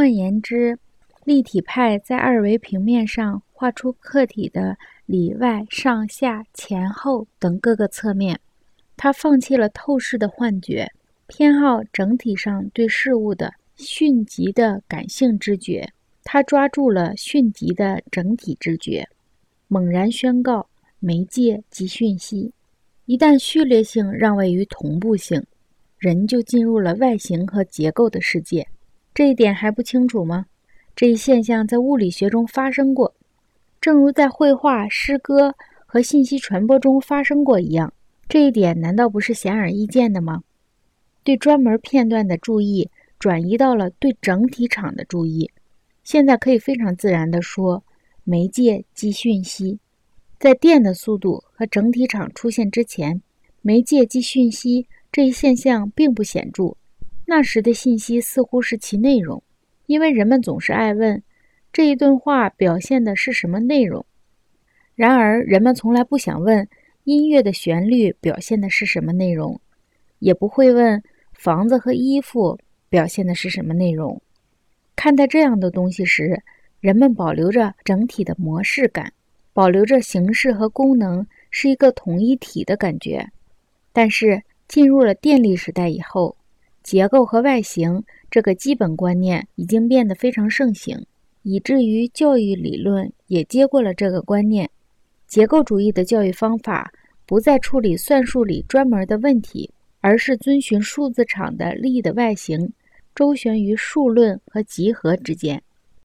换言之，立体派在二维平面上画出客体的里外上下前后等各个侧面。他放弃了透视的幻觉，偏好整体上对事物的迅疾的感性知觉。他抓住了迅疾的整体知觉，猛然宣告：媒介即讯息。一旦序列性让位于同步性，人就进入了外形和结构的世界。这一点还不清楚吗？这一现象在物理学中发生过，正如在绘画、诗歌和信息传播中发生过一样。这一点难道不是显而易见的吗？对专门片段的注意转移到了对整体场的注意。现在可以非常自然地说，媒介即讯息。在电的速度和整体场出现之前，媒介即讯息这一现象并不显著。那时的信息似乎是其内容，因为人们总是爱问这一段话表现的是什么内容。然而，人们从来不想问。音乐的旋律表现的是什么内容？也不会问房子和衣服表现的是什么内容。看待这样的东西时，人们保留着整体的模式感，保留着形式和功能是一个统一体的感觉。但是进入了电力时代以后，结构和外形这个基本观念已经变得非常盛行，以至于教育理论也接过了这个观念。结构主义的教育方法不再处理算术里专门的问题，而是遵循数字场的力的外形，周旋于数论和集合之间。